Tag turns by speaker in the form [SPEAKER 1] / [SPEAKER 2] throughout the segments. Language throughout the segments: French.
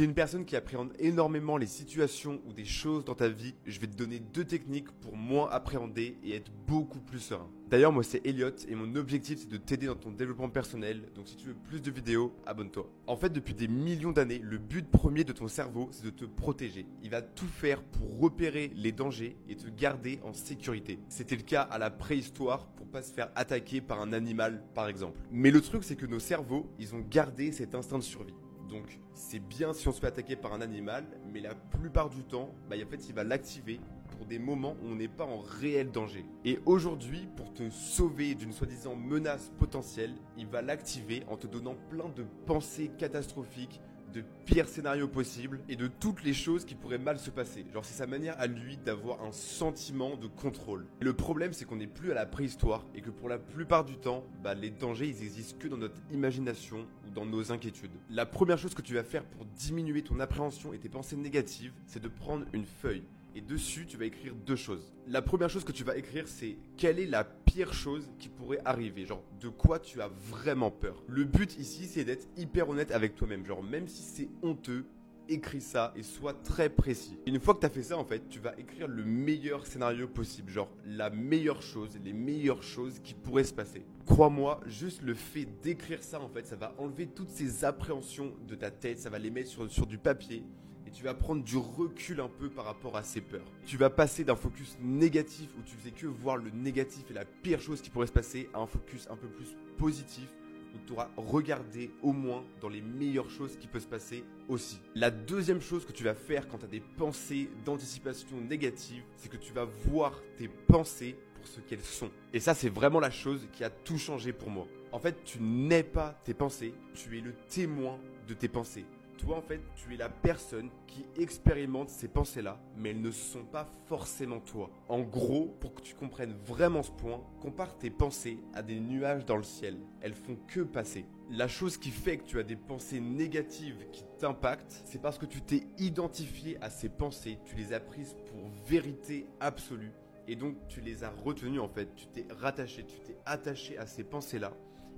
[SPEAKER 1] Si es une personne qui appréhende énormément les situations ou des choses dans ta vie, je vais te donner deux techniques pour moins appréhender et être beaucoup plus serein. D'ailleurs, moi c'est Elliot et mon objectif c'est de t'aider dans ton développement personnel. Donc si tu veux plus de vidéos, abonne-toi. En fait, depuis des millions d'années, le but premier de ton cerveau c'est de te protéger. Il va tout faire pour repérer les dangers et te garder en sécurité. C'était le cas à la préhistoire pour pas se faire attaquer par un animal par exemple. Mais le truc c'est que nos cerveaux, ils ont gardé cet instinct de survie. Donc c'est bien si on se fait attaquer par un animal, mais la plupart du temps, bah, en fait, il va l'activer pour des moments où on n'est pas en réel danger. Et aujourd'hui, pour te sauver d'une soi-disant menace potentielle, il va l'activer en te donnant plein de pensées catastrophiques, de pires scénarios possibles et de toutes les choses qui pourraient mal se passer. Genre c'est sa manière à lui d'avoir un sentiment de contrôle. le problème c'est qu'on n'est plus à la préhistoire et que pour la plupart du temps, bah, les dangers ils existent que dans notre imagination ou dans nos inquiétudes. La première chose que tu vas faire pour diminuer ton appréhension et tes pensées négatives, c'est de prendre une feuille et dessus, tu vas écrire deux choses. La première chose que tu vas écrire, c'est quelle est la pire chose qui pourrait arriver. Genre, de quoi tu as vraiment peur? Le but ici, c'est d'être hyper honnête avec toi-même. Genre, même si c'est honteux, écris ça et sois très précis. Une fois que tu as fait ça, en fait, tu vas écrire le meilleur scénario possible. Genre, la meilleure chose, les meilleures choses qui pourraient se passer. Crois-moi, juste le fait d'écrire ça, en fait, ça va enlever toutes ces appréhensions de ta tête. Ça va les mettre sur, sur du papier tu vas prendre du recul un peu par rapport à ces peurs. Tu vas passer d'un focus négatif où tu faisais que voir le négatif et la pire chose qui pourrait se passer à un focus un peu plus positif où tu auras regardé au moins dans les meilleures choses qui peuvent se passer aussi. La deuxième chose que tu vas faire quand tu as des pensées d'anticipation négatives, c'est que tu vas voir tes pensées pour ce qu'elles sont. Et ça, c'est vraiment la chose qui a tout changé pour moi. En fait, tu n'es pas tes pensées, tu es le témoin de tes pensées. Toi, en fait, tu es la personne qui expérimente ces pensées-là, mais elles ne sont pas forcément toi. En gros, pour que tu comprennes vraiment ce point, compare tes pensées à des nuages dans le ciel. Elles font que passer. La chose qui fait que tu as des pensées négatives qui t'impactent, c'est parce que tu t'es identifié à ces pensées, tu les as prises pour vérité absolue. Et donc tu les as retenues en fait, tu t'es rattaché, tu t'es attaché à ces pensées-là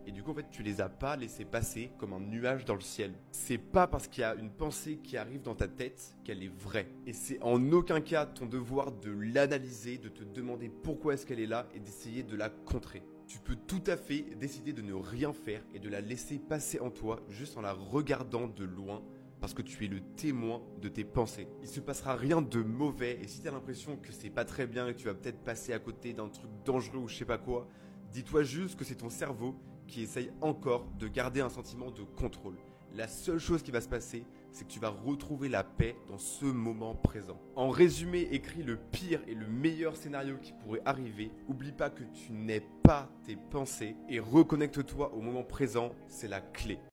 [SPEAKER 1] et du coup, en fait, tu les as pas laissés passer comme un nuage dans le ciel. C'est pas parce qu'il y a une pensée qui arrive dans ta tête qu'elle est vraie. Et c'est en aucun cas ton devoir de l'analyser, de te demander pourquoi est-ce qu'elle est là et d'essayer de la contrer. Tu peux tout à fait décider de ne rien faire et de la laisser passer en toi juste en la regardant de loin parce que tu es le témoin de tes pensées. Il se passera rien de mauvais et si tu as l'impression que c'est pas très bien et que tu vas peut-être passer à côté d'un truc dangereux ou je sais pas quoi, dis-toi juste que c'est ton cerveau qui essaye encore de garder un sentiment de contrôle. La seule chose qui va se passer, c'est que tu vas retrouver la paix dans ce moment présent. En résumé, écris le pire et le meilleur scénario qui pourrait arriver. Oublie pas que tu n'es pas tes pensées et reconnecte-toi au moment présent, c'est la clé.